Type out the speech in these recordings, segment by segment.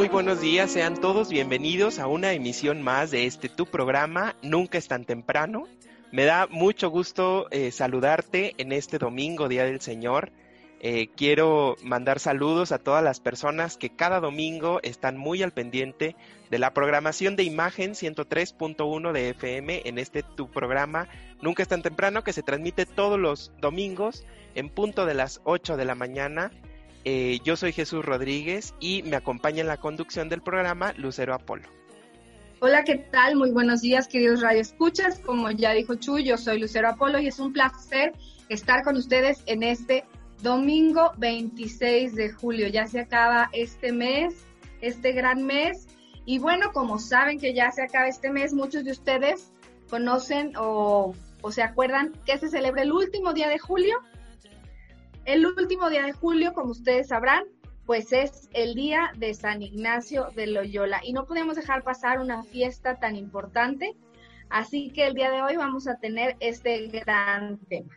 Muy buenos días, sean todos bienvenidos a una emisión más de este tu programa, Nunca es tan temprano. Me da mucho gusto eh, saludarte en este domingo, Día del Señor. Eh, quiero mandar saludos a todas las personas que cada domingo están muy al pendiente de la programación de Imagen 103.1 de FM en este tu programa, Nunca es tan temprano, que se transmite todos los domingos en punto de las 8 de la mañana eh, yo soy Jesús Rodríguez y me acompaña en la conducción del programa Lucero Apolo. Hola, ¿qué tal? Muy buenos días, queridos radioescuchas. Como ya dijo Chuy, yo soy Lucero Apolo y es un placer estar con ustedes en este domingo 26 de julio. Ya se acaba este mes, este gran mes. Y bueno, como saben que ya se acaba este mes, muchos de ustedes conocen o, o se acuerdan que se celebra el último día de julio. El último día de julio, como ustedes sabrán, pues es el día de San Ignacio de Loyola y no podemos dejar pasar una fiesta tan importante, así que el día de hoy vamos a tener este gran tema.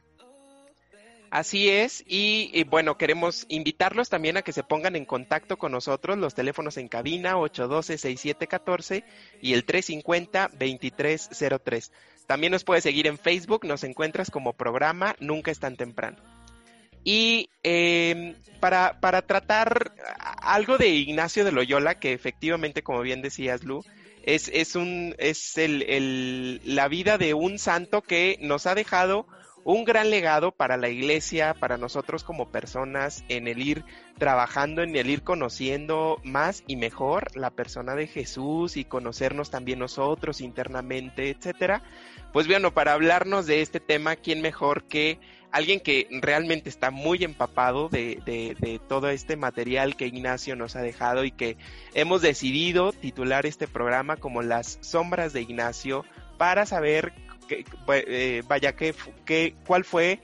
Así es, y, y, bueno, queremos invitarlos también a que se pongan en contacto con nosotros, los teléfonos en cabina 812-6714 y el 350-2303. También nos puedes seguir en Facebook, nos encuentras como programa Nunca es tan temprano. Y eh, para, para, tratar algo de Ignacio de Loyola, que efectivamente, como bien decías, Lu, es, es, un, es el, el, la vida de un santo que nos ha dejado un gran legado para la iglesia, para nosotros como personas, en el ir trabajando, en el ir conociendo más y mejor la persona de Jesús y conocernos también nosotros internamente, etcétera. Pues bueno, para hablarnos de este tema, ¿quién mejor que alguien que realmente está muy empapado de, todo este material que Ignacio nos ha dejado y que hemos decidido titular este programa como Las Sombras de Ignacio para saber que, eh, vaya que, cuál fue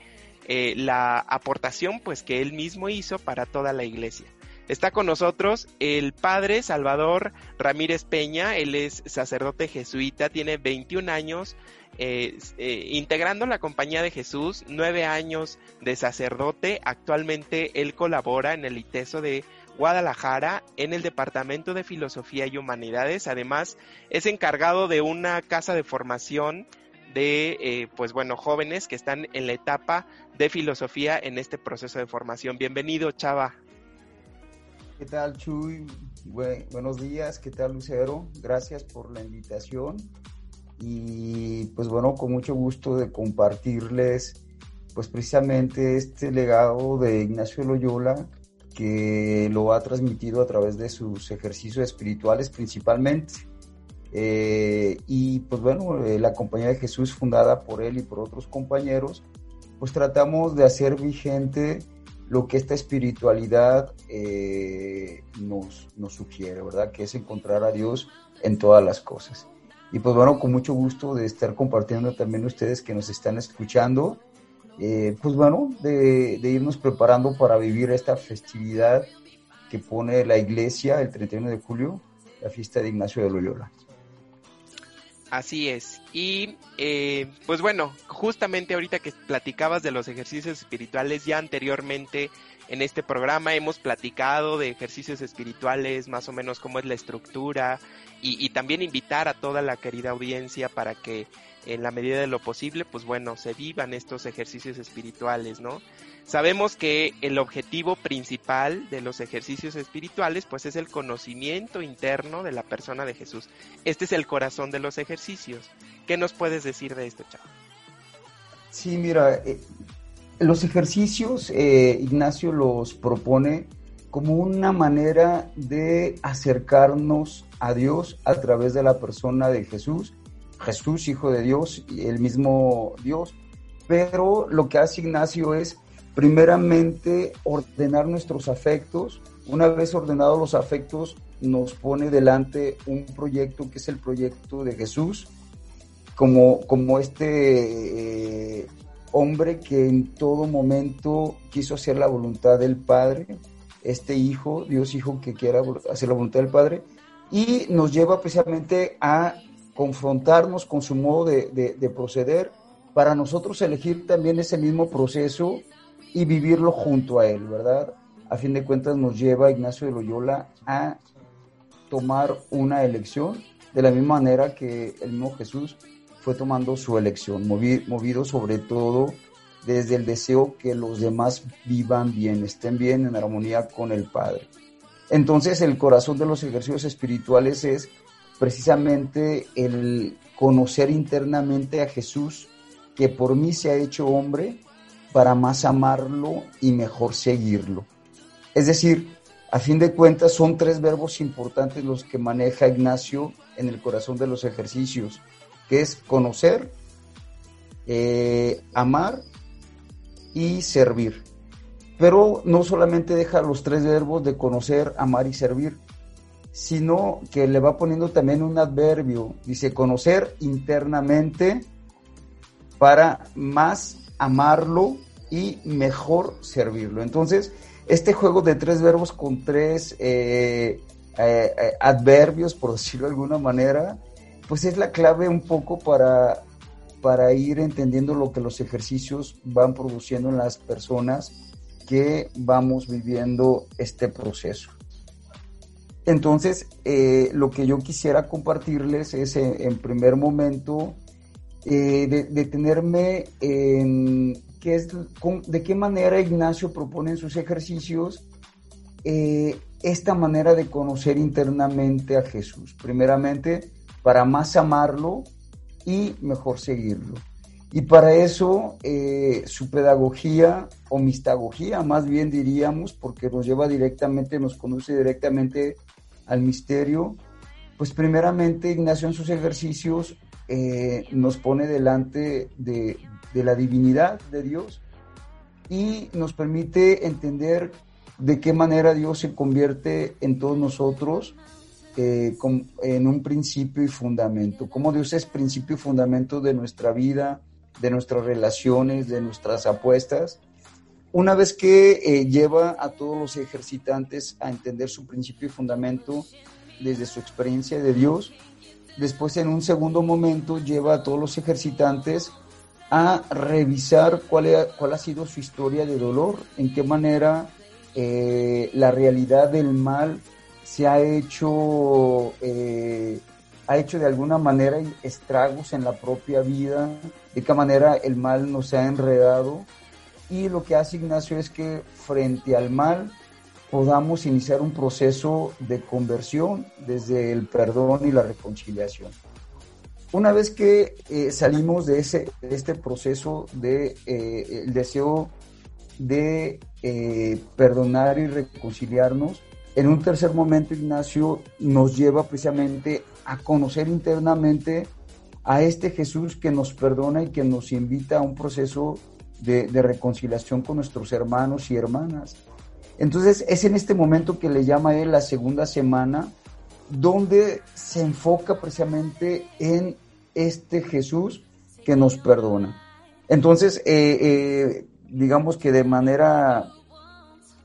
eh, la aportación pues que él mismo hizo para toda la iglesia. Está con nosotros el padre Salvador Ramírez Peña, él es sacerdote jesuita, tiene 21 años eh, eh, integrando la Compañía de Jesús, nueve años de sacerdote. Actualmente él colabora en el ITESO de Guadalajara en el Departamento de Filosofía y Humanidades. Además, es encargado de una casa de formación de, eh, pues bueno, jóvenes que están en la etapa de filosofía en este proceso de formación. Bienvenido, Chava. ¿Qué tal, Chuy? buenos días, ¿qué tal, Lucero? Gracias por la invitación y pues bueno, con mucho gusto de compartirles pues precisamente este legado de Ignacio Loyola que lo ha transmitido a través de sus ejercicios espirituales principalmente. Eh, y pues bueno, eh, la Compañía de Jesús fundada por él y por otros compañeros, pues tratamos de hacer vigente lo que esta espiritualidad eh, nos, nos sugiere, ¿verdad? Que es encontrar a Dios en todas las cosas. Y pues bueno, con mucho gusto de estar compartiendo también ustedes que nos están escuchando, eh, pues bueno, de, de, irnos preparando para vivir esta festividad que pone la iglesia el 31 de julio, la fiesta de Ignacio de Loyola. Así es. Y eh, pues bueno, justamente ahorita que platicabas de los ejercicios espirituales, ya anteriormente en este programa hemos platicado de ejercicios espirituales, más o menos cómo es la estructura, y, también invitar a toda la querida audiencia para que en la medida de lo posible, pues bueno, se vivan estos ejercicios espirituales, ¿no? Sabemos que el objetivo principal de los ejercicios espirituales, pues es el conocimiento interno de la persona de Jesús. Este es el corazón de los ejercicios. ¿Qué nos puedes decir de esto, Chavo? Sí, mira, eh, los ejercicios, eh, Ignacio los propone como una manera de acercarnos a Dios a través de la persona de Jesús, Jesús, Hijo de Dios, y el mismo Dios. Pero lo que hace Ignacio es primeramente ordenar nuestros afectos. Una vez ordenados los afectos, nos pone delante un proyecto que es el proyecto de Jesús, como, como este eh, hombre que en todo momento quiso hacer la voluntad del Padre, este Hijo, Dios Hijo que quiera hacer la voluntad del Padre, y nos lleva precisamente a confrontarnos con su modo de, de, de proceder para nosotros elegir también ese mismo proceso y vivirlo junto a él, ¿verdad? A fin de cuentas nos lleva Ignacio de Loyola a tomar una elección de la misma manera que el mismo Jesús fue tomando su elección, movido, sobre todo desde el deseo que los demás vivan bien, estén bien en armonía con el Padre. Entonces el corazón de los ejercicios espirituales es precisamente el conocer internamente a Jesús, que por mí se ha hecho hombre, para más amarlo y mejor seguirlo. Es decir, a fin de cuentas son tres verbos importantes los que maneja Ignacio en el corazón de los ejercicios, que es conocer, eh, amar y servir. Pero no solamente deja los tres verbos de conocer, amar y servir, sino que le va poniendo también un adverbio. Dice conocer internamente para más amarlo y mejor servirlo. Entonces, este juego de tres verbos con tres eh, eh, adverbios, por decirlo de alguna manera, pues es la clave un poco para, para ir entendiendo lo que los ejercicios van produciendo en las personas que vamos viviendo este proceso. Entonces, eh, lo que yo quisiera compartirles es, en, en primer momento, eh, de, detenerme en qué es, de qué manera Ignacio propone en sus ejercicios eh, esta manera de conocer internamente a Jesús. Primeramente, para más amarlo y mejor seguirlo. Y para eso eh, su pedagogía o mistagogía, más bien diríamos, porque nos lleva directamente, nos conduce directamente al misterio, pues primeramente Ignacio en sus ejercicios eh, nos pone delante de, de, la divinidad de Dios y nos permite entender de qué manera Dios se convierte en todos nosotros en un principio y fundamento, cómo Dios es principio y fundamento de nuestra vida, de nuestras relaciones, de nuestras apuestas. Una vez que eh, lleva a todos los ejercitantes a entender su principio y fundamento desde su experiencia de Dios, después en un segundo momento lleva a todos los ejercitantes a revisar cuál ha sido su historia de dolor, en qué manera eh, la realidad del mal se ha hecho, eh, ha hecho de alguna manera estragos en la propia vida, de qué manera el mal nos ha enredado. Y lo que hace Ignacio es que frente al mal podamos iniciar un proceso de conversión desde el perdón y la reconciliación. Una vez que eh, salimos de, ese, este proceso de eh, el deseo de perdonar y reconciliarnos, en un tercer momento Ignacio nos lleva precisamente a conocer internamente a este Jesús que nos perdona y que nos invita a un proceso de, reconciliación con nuestros hermanos y hermanas. Entonces es en este momento que le llama él la segunda semana, donde se enfoca precisamente en este Jesús que nos perdona. Entonces, eh, eh, digamos que de manera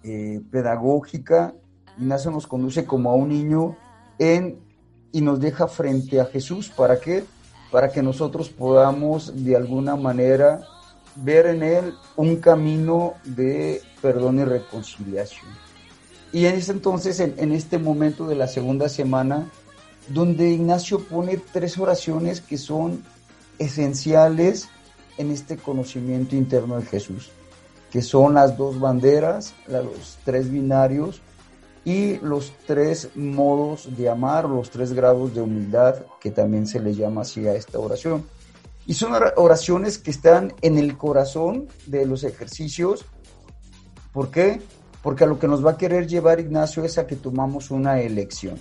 eh, pedagógica, Ignacio nos conduce como a un niño en, y nos deja frente a Jesús. ¿Para qué? Para que nosotros podamos de alguna manera ver en él un camino de perdón y reconciliación. Y en entonces, en, en, este momento de la segunda semana, donde Ignacio pone tres oraciones que son esenciales en este conocimiento interno de Jesús, que son las dos banderas, los tres binarios y los tres modos de amar, los tres grados de humildad, que también se le llama así a esta oración. Y son oraciones que están en el corazón de los ejercicios. ¿Por qué? Porque a lo que nos va a querer llevar Ignacio es a que tomamos una elección,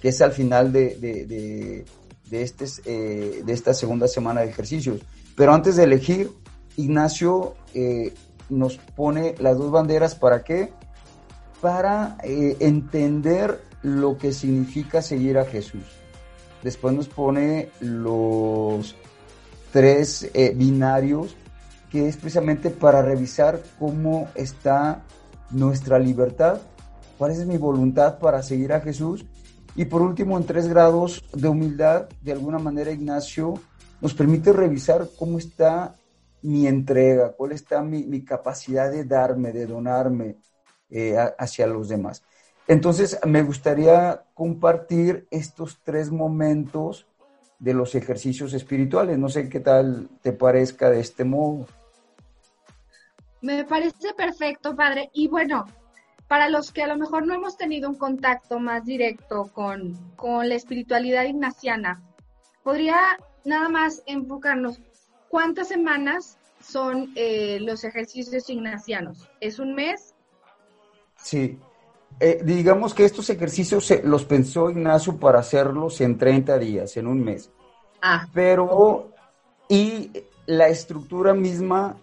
que es al final de, de, de, este, eh, de esta segunda semana de ejercicios. Pero antes de elegir, Ignacio eh, nos pone las dos banderas para qué? Para eh, entender lo que significa seguir a Jesús. Después nos pone los tres eh, binarios, que es precisamente para revisar cómo está nuestra libertad, cuál es mi voluntad para seguir a Jesús. Y por último, en tres grados de humildad, de alguna manera Ignacio nos permite revisar cómo está mi entrega, cuál está mi, mi capacidad de darme, de donarme eh, hacia los demás. Entonces, me gustaría compartir estos tres momentos de los ejercicios espirituales. No sé qué tal te parezca de este modo. Me parece perfecto, padre. Y bueno, para los que a lo mejor no hemos tenido un contacto más directo con, con la espiritualidad ignaciana, ¿podría nada más enfocarnos cuántas semanas son eh, los ejercicios ignacianos? ¿Es un mes? Sí. Eh, digamos que estos ejercicios se, los pensó Ignacio para hacerlos en 30 días, en un mes. Ah, Pero, y la estructura misma,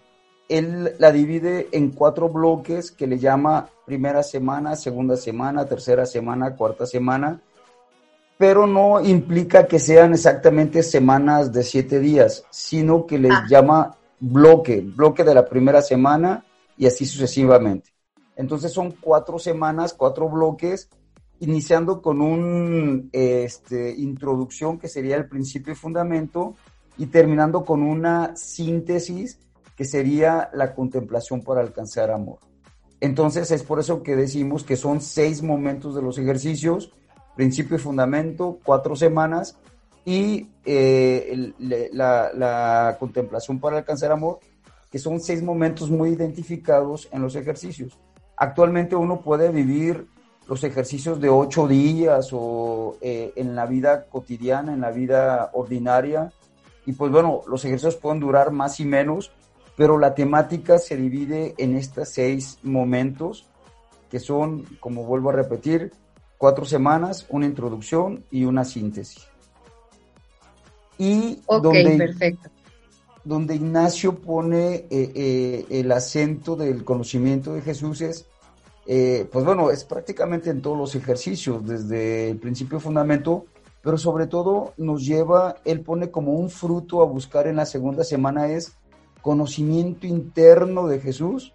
él la divide en cuatro bloques que le llama primera semana, segunda semana, tercera semana, cuarta semana, pero no implica que sean exactamente semanas de siete días, sino que les Ah. llama bloque, bloque de la primera semana y así sucesivamente. Entonces son cuatro semanas, cuatro bloques, iniciando con un este, introducción que sería el principio y fundamento y terminando con una síntesis que sería la contemplación para alcanzar amor. Entonces es por eso que decimos que son seis momentos de los ejercicios, principio y fundamento, cuatro semanas y eh, la contemplación para alcanzar amor, que son seis momentos muy identificados en los ejercicios. Actualmente uno puede vivir los ejercicios de ocho días o eh, en la vida cotidiana, en la vida ordinaria. Y pues bueno, los ejercicios pueden durar más y menos, pero la temática se divide en estos seis momentos, que son, como vuelvo a repetir, cuatro semanas, una introducción y una síntesis. Y ok, donde, perfecto. Donde Ignacio pone eh, eh, el acento del conocimiento de Jesús es, eh, pues bueno, es prácticamente en todos los ejercicios, desde el principio fundamento, pero sobre todo nos lleva, él pone como un fruto a buscar en la segunda semana es conocimiento interno de Jesús,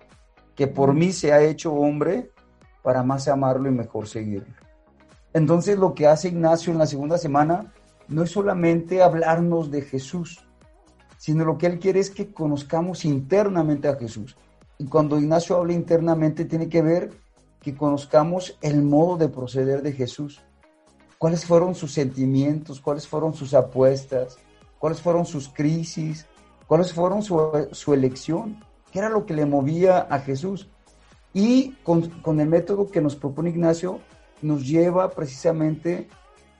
que por mí se ha hecho hombre para más amarlo y mejor seguirlo. Entonces lo que hace Ignacio en la segunda semana no es solamente hablarnos de Jesús, sino lo que él quiere es que conozcamos internamente a Jesús. Y cuando Ignacio habla internamente tiene que ver que conozcamos el modo de proceder de Jesús. ¿Cuáles fueron sus sentimientos? ¿Cuáles fueron sus apuestas? ¿Cuáles fueron sus crisis? ¿Cuáles fueron su, su elección? ¿Qué era lo que le movía a Jesús? Y con, con el método que nos propone Ignacio, nos lleva precisamente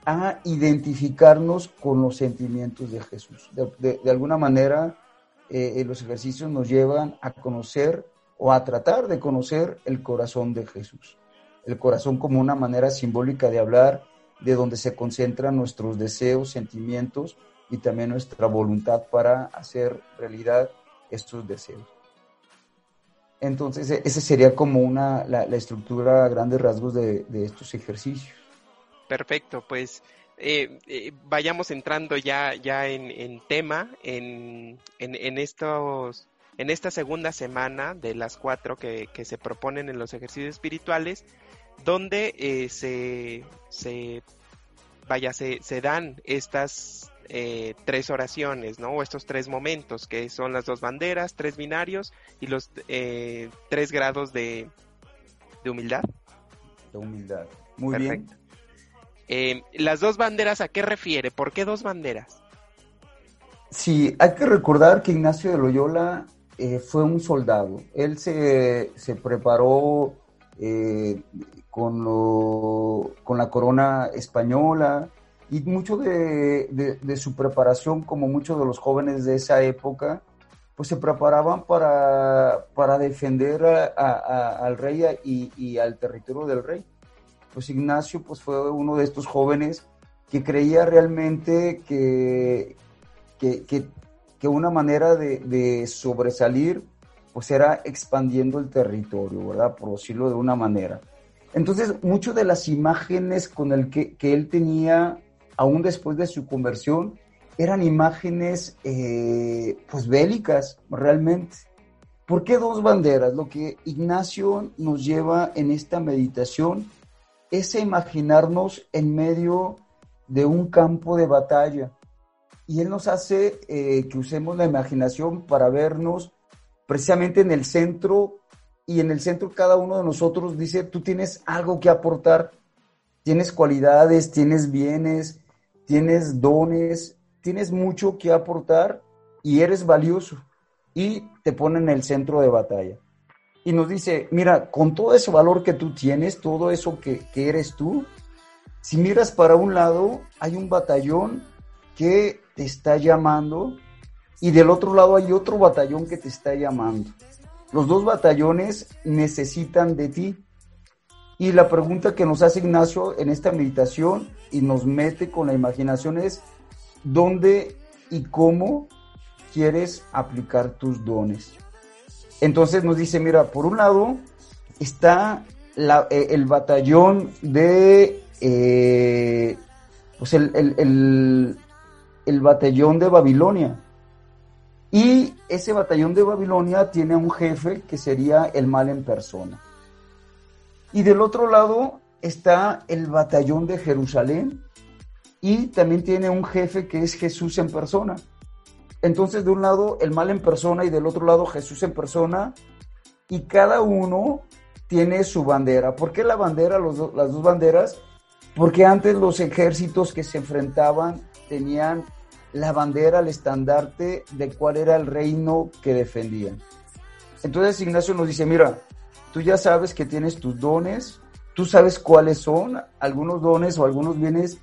a identificarnos con los sentimientos de Jesús. De, alguna manera, eh, los ejercicios nos llevan a conocer o a tratar de conocer el corazón de Jesús. El corazón como una manera simbólica de hablar, de donde se concentran nuestros deseos, sentimientos y también nuestra voluntad para hacer realidad estos deseos. Entonces, esa sería como una, la, estructura a grandes rasgos de estos ejercicios. Perfecto, pues eh, eh, vayamos entrando ya, ya en, en tema, en, en, en, estos, en esta segunda semana de las cuatro que, que se proponen en los ejercicios espirituales, donde eh, se, se, vaya, se, se dan estas eh, tres oraciones, ¿no? O estos tres momentos, que son las dos banderas, tres binarios y los eh, tres grados de, de humildad. De humildad. Muy Perfecto. bien. Eh, ¿Las dos banderas a qué refiere? ¿Por qué dos banderas? Sí, hay que recordar que Ignacio de Loyola eh, fue un soldado. Él se, se preparó eh, con, lo- con la corona española y mucho de, de- su preparación, como muchos de los jóvenes de esa época, pues se preparaban para, para defender al rey y, y al territorio del rey. Pues Ignacio pues fue uno de estos jóvenes que creía realmente que, que, que- una manera de, de sobresalir pues era expandiendo el territorio, ¿verdad? Por decirlo de una manera. Entonces, muchas de las imágenes con el que, que él tenía, aún después de su conversión, eran imágenes eh, pues bélicas, realmente. ¿Por qué dos banderas? Lo que Ignacio nos lleva en esta meditación es a imaginarnos en medio de un campo de batalla. Y él nos hace eh, que usemos la imaginación para vernos precisamente en el centro y en el centro cada uno de nosotros dice, tú tienes algo que aportar, tienes cualidades, tienes bienes, tienes dones, tienes mucho que aportar y eres valioso. Y te pone en el centro de batalla. Y nos dice, mira, con todo ese valor que tú tienes, todo eso que, que eres tú, si miras para un lado, hay un batallón que te está llamando y del otro lado hay otro batallón que te está llamando. Los dos batallones necesitan de ti. Y la pregunta que nos hace Ignacio en esta meditación y nos mete con la imaginación es, ¿dónde y cómo quieres aplicar tus dones? Entonces nos dice, mira, por un lado está eh, el batallón de, eh, pues el batallón de Babilonia. Y ese batallón de Babilonia tiene un jefe que sería el mal en persona. Y del otro lado está el batallón de Jerusalén y también tiene un jefe que es Jesús en persona. Entonces de un lado el mal en persona y del otro lado Jesús en persona y cada uno tiene su bandera. ¿Por qué la bandera, los las dos banderas? Porque antes los ejércitos que se enfrentaban tenían la bandera, el estandarte de cuál era el reino que defendían. Entonces Ignacio nos dice, mira, tú ya sabes que tienes tus dones, tú sabes cuáles son, algunos dones o algunos bienes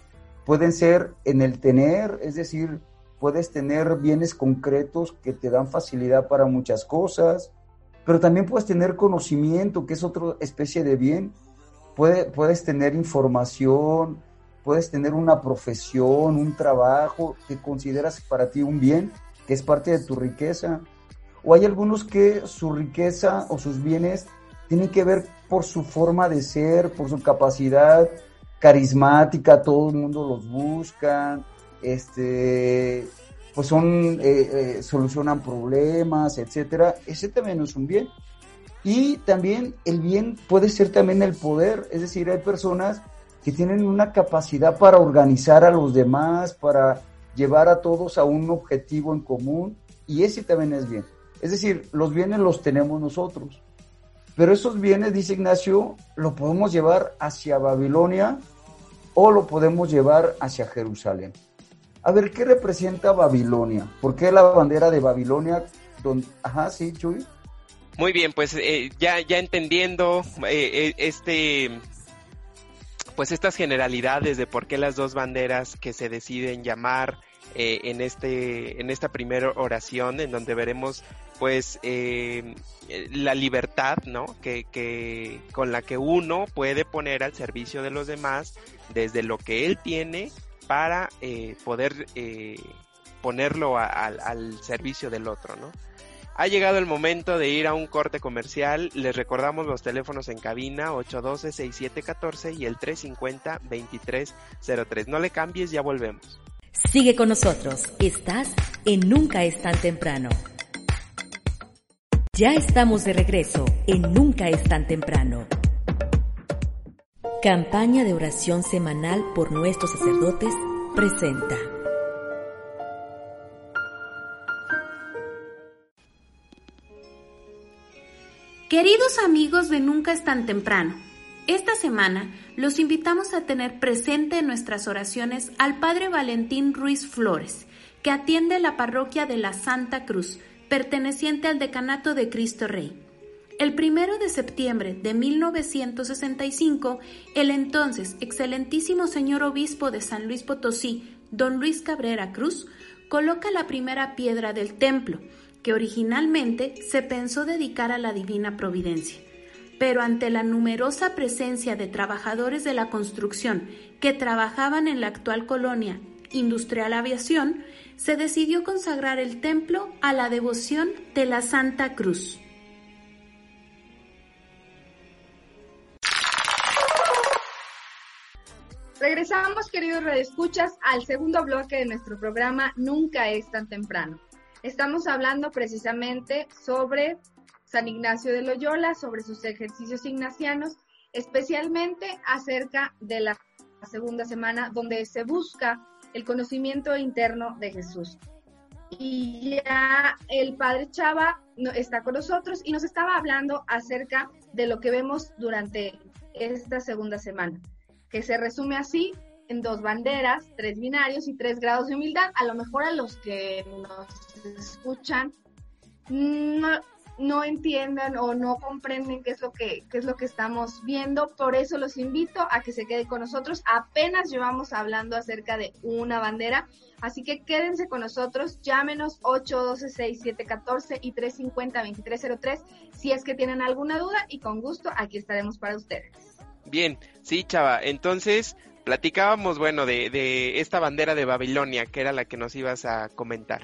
pueden ser en el tener, es decir, puedes tener bienes concretos que te dan facilidad para muchas cosas, pero también puedes tener conocimiento, que es otra especie de bien, Puede- puedes tener información, puedes tener una profesión, un trabajo que consideras para ti un bien, que es parte de tu riqueza. O hay algunos que su riqueza o sus bienes tienen que ver por su forma de ser, por su capacidad carismática, todo el mundo los busca, este, pues son, eh, eh, solucionan problemas, etcétera. Ese también es un bien. Y también el bien puede ser también el poder, es decir, hay personas que tienen una capacidad para organizar a los demás, para llevar a todos a un objetivo en común, y ese también es bien. Es decir, los bienes los tenemos nosotros, pero esos bienes, dice Ignacio, lo podemos llevar hacia Babilonia o lo podemos llevar hacia Jerusalén. A ver, ¿qué representa Babilonia? ¿Por qué la bandera de Babilonia? Ajá, sí, Chuy. Muy bien, pues eh, ya, ya entendiendo eh, eh, este, pues estas generalidades de por qué las dos banderas que se deciden llamar eh, en este, en esta primera oración, en donde veremos pues eh, la libertad, ¿no? Que, que con la que uno puede poner al servicio de los demás desde lo que él tiene para eh, poder eh, ponerlo al servicio del otro, ¿no? Ha llegado el momento de ir a un corte comercial. Les recordamos los teléfonos en cabina 812-6714 y el 350-2303. No le cambies, ya volvemos. Sigue con nosotros. Estás en Nunca es tan temprano. Ya estamos de regreso en Nunca es tan temprano. Campaña de oración semanal por nuestros sacerdotes presenta. Queridos amigos de Nunca es tan temprano, Esta semana los invitamos a tener presente en nuestras oraciones al Padre Valentín Ruiz Flores, que atiende la parroquia de la Santa Cruz, perteneciente al Decanato de Cristo Rey. El primero de septiembre de 1965, el entonces excelentísimo señor obispo de San Luis Potosí, don Luis Cabrera Cruz, coloca la primera piedra del templo, que originalmente se pensó dedicar a la Divina Providencia pero ante la numerosa presencia de trabajadores de la construcción que trabajaban en la actual colonia Industrial Aviación, se decidió consagrar el templo a la devoción de la Santa Cruz. Regresamos, queridos redescuchas, al segundo bloque de nuestro programa Nunca es tan temprano. Estamos hablando precisamente sobre San Ignacio de Loyola, sobre sus ejercicios ignacianos, especialmente acerca de la segunda semana donde se busca el conocimiento interno de Jesús. Y ya el padre Chava está con nosotros y nos estaba hablando acerca de lo que vemos durante esta segunda semana, que se resume así en dos banderas, tres binarios y tres grados de humildad. A lo mejor a los que nos escuchan no, no entiendan o no comprenden qué es lo que qué es lo que estamos viendo. Por eso los invito a que se queden con nosotros. Apenas llevamos hablando acerca de una bandera, así que quédense con nosotros. Llámenos 812-6714 y 350-2303 si es que tienen alguna duda y con gusto aquí estaremos para ustedes. Bien, sí, chava. Entonces, platicábamos, bueno, de, de esta bandera de Babilonia, que era la que nos ibas a comentar.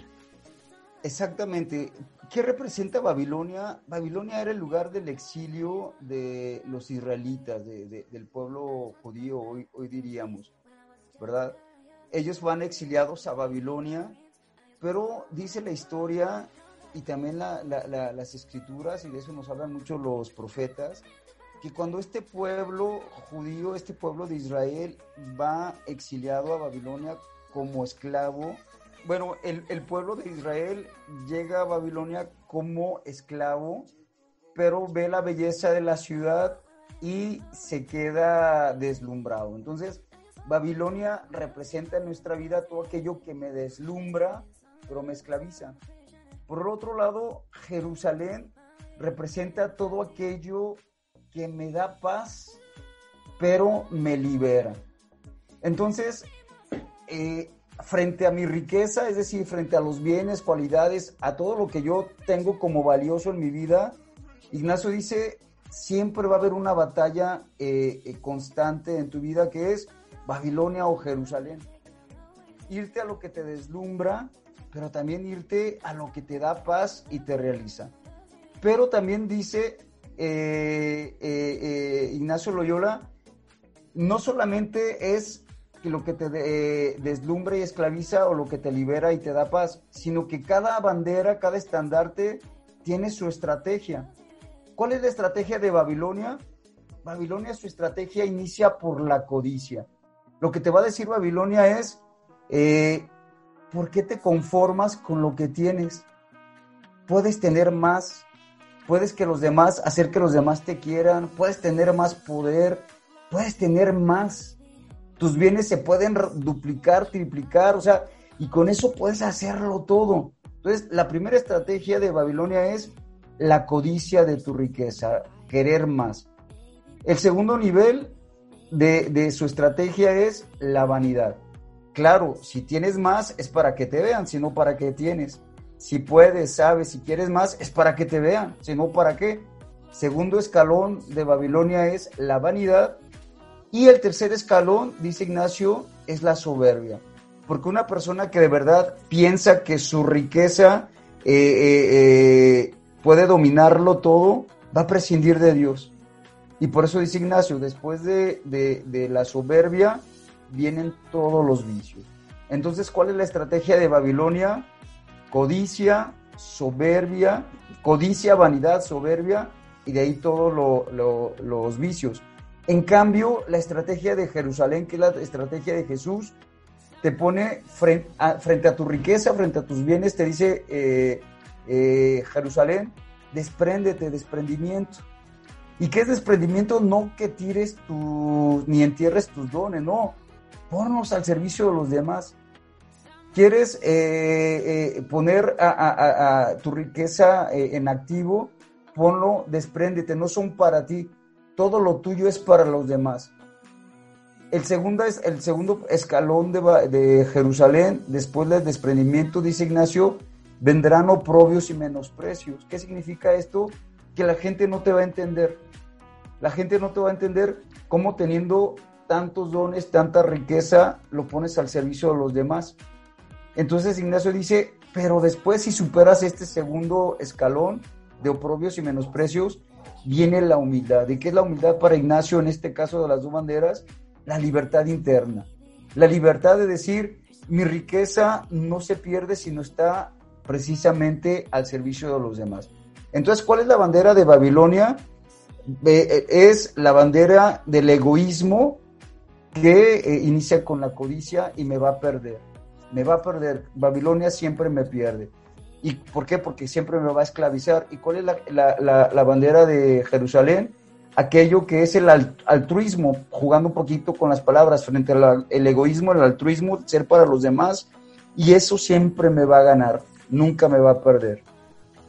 Exactamente. ¿Qué representa Babilonia? Babilonia era el lugar del exilio de los israelitas, de, de, del pueblo judío, hoy, hoy diríamos, ¿verdad? Ellos van exiliados a Babilonia, pero dice la historia y también la, la, las escrituras, y de eso nos hablan mucho los profetas, que cuando este pueblo judío, este pueblo de Israel, va exiliado a Babilonia como esclavo, bueno, el, el, pueblo de Israel llega a Babilonia como esclavo, pero ve la belleza de la ciudad y se queda deslumbrado. Entonces, Babilonia representa en nuestra vida todo aquello que me deslumbra, pero me esclaviza. Por otro lado, Jerusalén representa todo aquello que me da paz, pero me libera. Entonces, eh, frente a mi riqueza, es decir, frente a los bienes, cualidades, a todo lo que yo tengo como valioso en mi vida, Ignacio dice, siempre va a haber una batalla eh, eh, constante en tu vida que es Babilonia o Jerusalén. Irte a lo que te deslumbra, pero también irte a lo que te da paz y te realiza. Pero también dice eh, Ignacio Loyola, no solamente es lo que te eh, deslumbra y esclaviza o lo que te libera y te da paz, sino que cada bandera, cada estandarte tiene su estrategia. ¿Cuál es la estrategia de Babilonia? Babilonia, su estrategia inicia por la codicia. Lo que te va a decir Babilonia es, eh, ¿por qué te conformas con lo que tienes? Puedes tener más, puedes que los demás, hacer que los demás te quieran, puedes tener más poder, puedes tener más tus bienes se pueden duplicar, triplicar, o sea, y con eso puedes hacerlo todo. Entonces, la primera estrategia de Babilonia es la codicia de tu riqueza, querer más. El segundo nivel de, de, su estrategia es la vanidad. Claro, si tienes más es para que te vean, si no para qué tienes. Si puedes, sabes, si quieres más es para que te vean, si no para qué. Segundo escalón de Babilonia es la vanidad y el tercer escalón, dice Ignacio, es la soberbia. Porque una persona que de verdad piensa que su riqueza eh, eh, eh, puede dominarlo todo, va a prescindir de Dios. Y por eso dice Ignacio, después de, de, de la soberbia vienen todos los vicios. Entonces, ¿cuál es la estrategia de Babilonia? Codicia, soberbia, codicia, vanidad, soberbia, y de ahí todos lo, lo, los vicios. En cambio, la estrategia de Jerusalén, que es la estrategia de Jesús, te pone frente a, tu riqueza, frente a tus bienes, te dice eh, eh, Jerusalén, despréndete, desprendimiento. ¿Y qué es desprendimiento? No que tires tu, ni entierres tus dones, no. Ponlos al servicio de los demás. ¿Quieres eh, eh, poner a, tu riqueza eh, en activo? Ponlo, despréndete, no son para ti. Todo lo tuyo es para los demás. El segundo, es, el segundo escalón de, de Jerusalén, después del desprendimiento, dice Ignacio, vendrán oprobios y menosprecios. ¿Qué significa esto? Que la gente no te va a entender. La gente no te va a entender cómo teniendo tantos dones, tanta riqueza, lo pones al servicio de los demás. Entonces Ignacio dice, pero después si superas este segundo escalón de oprobios y menosprecios, viene la humildad. ¿Y qué es la humildad para Ignacio en este caso de las dos banderas? La libertad interna. La libertad de decir, mi riqueza no se pierde sino está precisamente al servicio de los demás. Entonces, ¿cuál es la bandera de Babilonia? Eh, eh, es la bandera del egoísmo que eh, inicia con la codicia y me va a perder. Me va a perder. Babilonia siempre me pierde. ¿Y por qué? Porque siempre me va a esclavizar. ¿Y cuál es la, la- la- bandera de Jerusalén? Aquello que es el al- altruismo, jugando un poquito con las palabras, frente al egoísmo, el altruismo, ser para los demás. Y eso siempre me va a ganar, nunca me va a perder.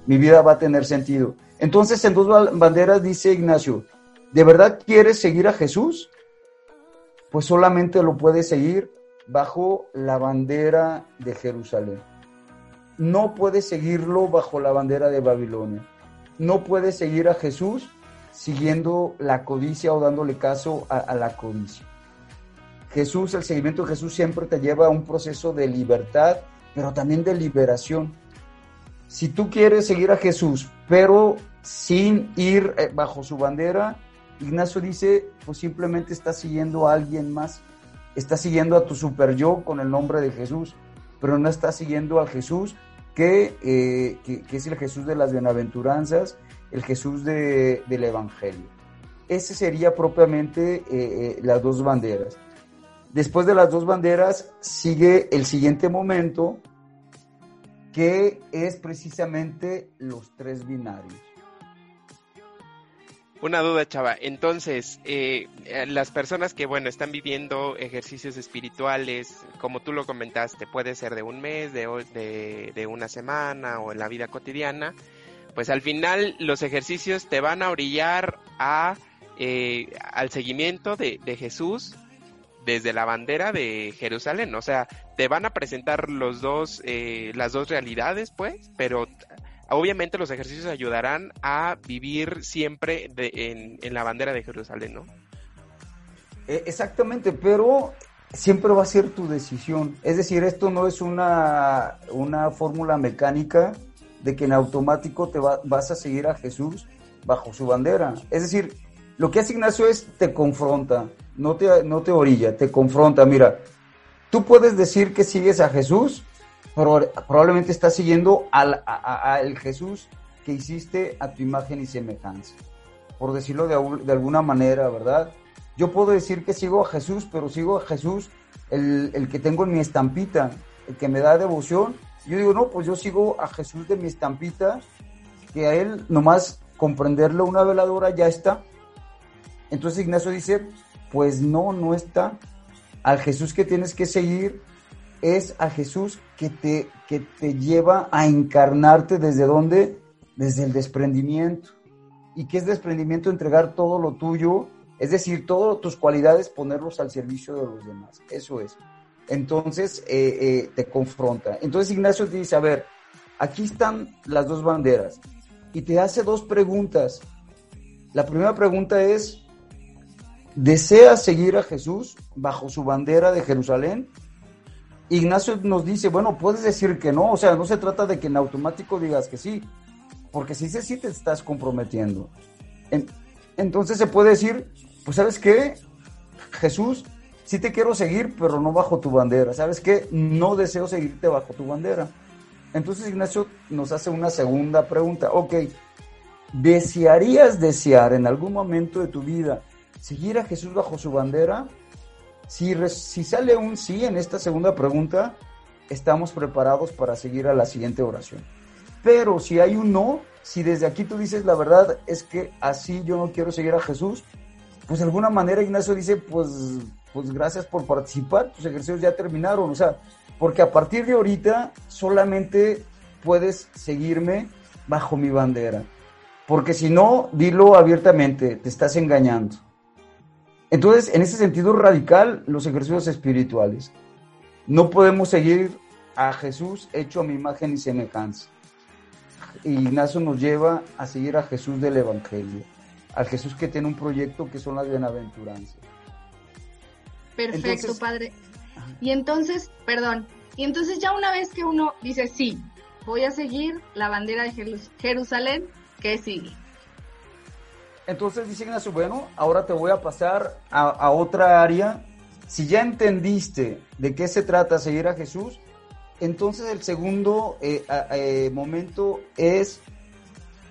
Mi vida va a tener sentido. Entonces, en dos ba- banderas dice Ignacio, ¿de verdad quieres seguir a Jesús? Pues solamente lo puedes seguir bajo la bandera de Jerusalén. No puedes seguirlo bajo la bandera de Babilonia. No puedes seguir a Jesús siguiendo la codicia o dándole caso a, la codicia. Jesús, el seguimiento de Jesús siempre te lleva a un proceso de libertad, pero también de liberación. Si tú quieres seguir a Jesús, pero sin ir eh, bajo su bandera, Ignacio dice, pues simplemente estás siguiendo a alguien más. Estás siguiendo a tu super yo con el nombre de Jesús, pero no estás siguiendo al Jesús que, eh, que, es el Jesús de las bienaventuranzas, el Jesús de- del Evangelio. Ese sería propiamente eh, eh, las dos banderas. Después de las dos banderas sigue el siguiente momento, que es precisamente los tres binarios. Una duda, chava. Entonces, eh, eh, las personas que, bueno, están viviendo ejercicios espirituales, como tú lo comentaste, puede ser de un mes, de, de una semana o en la vida cotidiana, pues al final los ejercicios te van a orillar a, eh, al seguimiento de, de Jesús desde la bandera de Jerusalén. O sea, te van a presentar los dos, eh, las dos realidades, pues, pero obviamente los ejercicios ayudarán a vivir siempre en, la bandera de Jerusalén, ¿no? Eh, exactamente, pero siempre va a ser tu decisión. Es decir, esto no es una, una fórmula mecánica de que en automático te va- vas a seguir a Jesús bajo su bandera. Es decir, lo que hace Ignacio es te confronta, no te, no te orilla, te confronta. Mira, tú puedes decir que sigues a Jesús, probablemente estás siguiendo al al Jesús que hiciste a tu imagen y semejanza, por decirlo de, de alguna manera, ¿verdad? Yo puedo decir que sigo a Jesús, pero sigo a Jesús, el, el que tengo en mi estampita, el que me da devoción. Yo digo, no, pues yo sigo a Jesús de mi estampita, que a él nomás comprenderlo una veladora ya está. Entonces Ignacio dice, pues no, no está. Al Jesús que tienes que seguir es a Jesús que te, que te lleva a encarnarte desde dónde? Desde el desprendimiento. ¿Y qué es desprendimiento? Entregar todo lo tuyo, es decir, todas tus cualidades, ponerlos al servicio de los demás. Eso es. Entonces eh, eh, te confronta. Entonces Ignacio te dice, a ver, aquí están las dos banderas. Y te hace dos preguntas. La primera pregunta es, ¿deseas seguir a Jesús bajo su bandera de Jerusalén? Ignacio nos dice, bueno, puedes decir que no, o sea, no se trata de que en automático digas que sí, porque si dices sí te estás comprometiendo. En- entonces se puede decir, pues sabes qué, Jesús, sí te quiero seguir, pero no bajo tu bandera, ¿sabes qué? No deseo seguirte bajo tu bandera. Entonces Ignacio nos hace una segunda pregunta, ok, ¿desearías desear en algún momento de tu vida seguir a Jesús bajo su bandera? Si, res- si sale un sí en esta segunda pregunta, estamos preparados para seguir a la siguiente oración. Pero si hay un no, si desde aquí tú dices la verdad es que así yo no quiero seguir a Jesús, pues de alguna manera Ignacio dice, pues, pues gracias por participar, tus ejercicios ya terminaron, o sea, porque a partir de ahorita solamente puedes seguirme bajo mi bandera, porque si no, dilo abiertamente, te estás engañando. Entonces, en ese sentido radical, los ejercicios espirituales. No podemos seguir a Jesús hecho a mi imagen y semejanza. Ignacio nos lleva a seguir a Jesús del Evangelio, al Jesús que tiene un proyecto que son las bienaventuranzas. Perfecto, Entonces- padre. Y entonces, perdón, y entonces ya una vez que uno dice, sí, voy a seguir la bandera de Jerus- Jerusalén, ¿qué sigue? Entonces dice Ignacio, bueno, ahora te voy a pasar a, otra área. Si ya entendiste de qué se trata seguir a Jesús, entonces el segundo eh, eh, momento es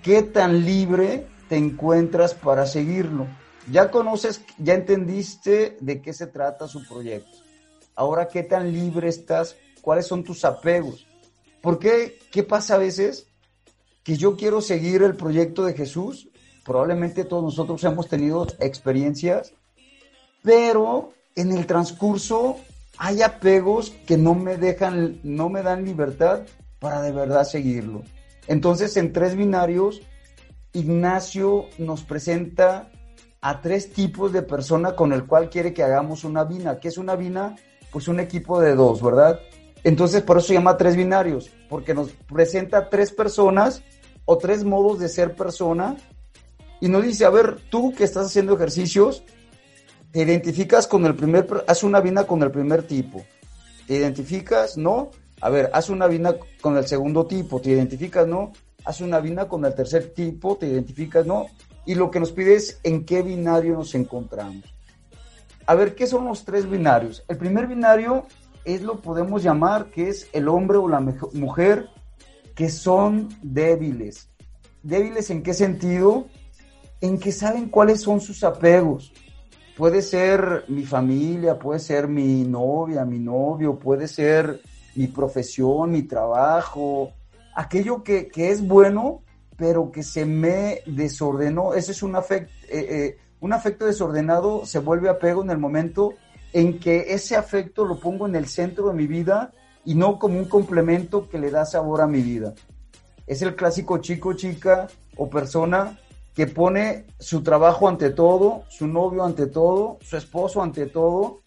qué tan libre te encuentras para seguirlo. Ya conoces, ya entendiste de qué se trata su proyecto. Ahora, ¿qué tan libre estás? ¿Cuáles son tus apegos? ¿Por qué? ¿Qué pasa a veces? Que yo quiero seguir el proyecto de Jesús. Probablemente todos nosotros hemos tenido experiencias, pero en el transcurso hay apegos que no me dejan, no me dan libertad para de verdad seguirlo. Entonces, en tres binarios, Ignacio nos presenta a tres tipos de persona con el cual quiere que hagamos una vina. ¿Qué es una vina? Pues un equipo de dos, ¿verdad? Entonces, por eso se llama tres binarios, porque nos presenta tres personas o tres modos de ser persona y nos dice, a ver, tú que estás haciendo ejercicios, te identificas con el primer, haz una vina con el primer tipo. ¿Te identificas? No. A ver, haz una vina con el segundo tipo. ¿Te identificas? No. Haz una vina con el tercer tipo. ¿Te identificas? No. Y lo que nos pide es en qué binario nos encontramos. A ver, ¿qué son los tres binarios? El primer binario es lo podemos llamar que es el hombre o la mujer que son débiles. ¿Débiles en qué sentido? En que saben cuáles son sus apegos puede ser mi familia, puede ser mi novia, mi novio, puede ser mi profesión, mi trabajo, aquello que, que es bueno, pero que se me desordenó. Ese es un afecto, un afecto desordenado, se vuelve apego en el momento en que ese afecto lo pongo en el centro de mi vida y no como un complemento que le da sabor a mi vida. Es el clásico chico, chica o persona que pone su trabajo ante todo, su novio ante todo, su esposo ante todo,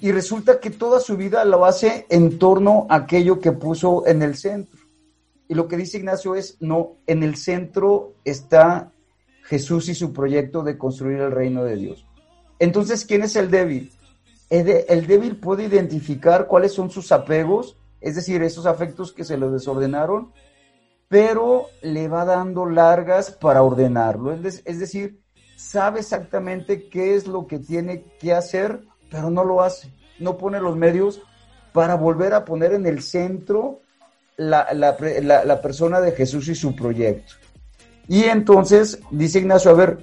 y resulta que toda su vida lo hace en torno a aquello que puso en el centro. Y lo que dice Ignacio es, no, en el centro está Jesús y su proyecto de construir el reino de Dios. Entonces, ¿quién es el débil? El, débil puede identificar cuáles son sus apegos, es decir, esos afectos que se le desordenaron, pero le va dando largas para ordenarlo. Es, de- es decir, sabe exactamente qué es lo que tiene que hacer, pero no lo hace. No pone los medios para volver a poner en el centro la, la la- la persona de Jesús y su proyecto. Y entonces dice Ignacio, a ver,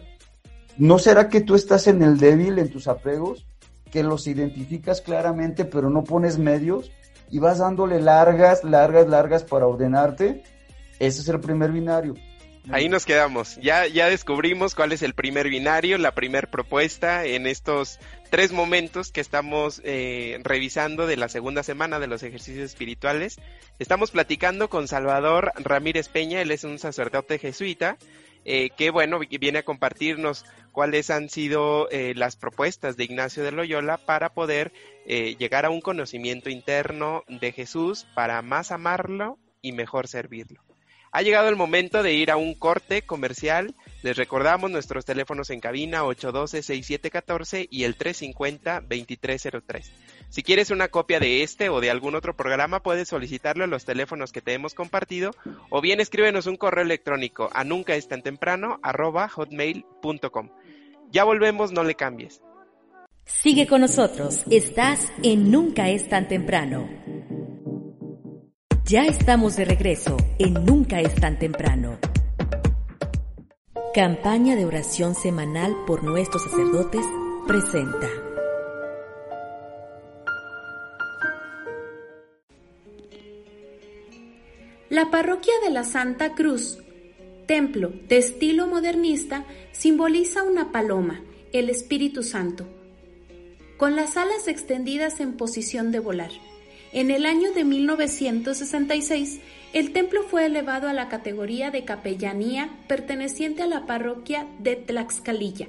¿no será que tú estás en el débil, en tus apegos, que los identificas claramente, pero no pones medios y vas dándole largas, largas, largas para ordenarte? Ese es el primer binario. Ahí nos quedamos. Ya, ya descubrimos cuál es el primer binario, la primer propuesta en estos tres momentos que estamos eh, revisando de la segunda semana de los ejercicios espirituales. Estamos platicando con Salvador Ramírez Peña, él es un sacerdote jesuita, eh, que bueno, vi- viene a compartirnos cuáles han sido eh, las propuestas de Ignacio de Loyola para poder llegar a un conocimiento interno de Jesús para más amarlo y mejor servirlo. Ha llegado el momento de ir a un corte comercial. Les recordamos nuestros teléfonos en cabina 812-6714 y el 350-2303. Si quieres una copia de este o de algún otro programa, puedes solicitarlo en los teléfonos que te hemos compartido o bien escríbenos un correo electrónico a nunca es tan temprano hotmail.com. Ya volvemos, no le cambies. Sigue con nosotros, estás en Nunca es tan temprano. Ya estamos de regreso en Nunca es tan temprano. Campaña de oración semanal por nuestros sacerdotes presenta. La parroquia de la Santa Cruz templo, de estilo modernista, simboliza una paloma, el Espíritu Santo, con las alas extendidas en posición de volar. En el año de 1966, el templo fue elevado a la categoría de capellanía perteneciente a la parroquia de Tlaxcalilla,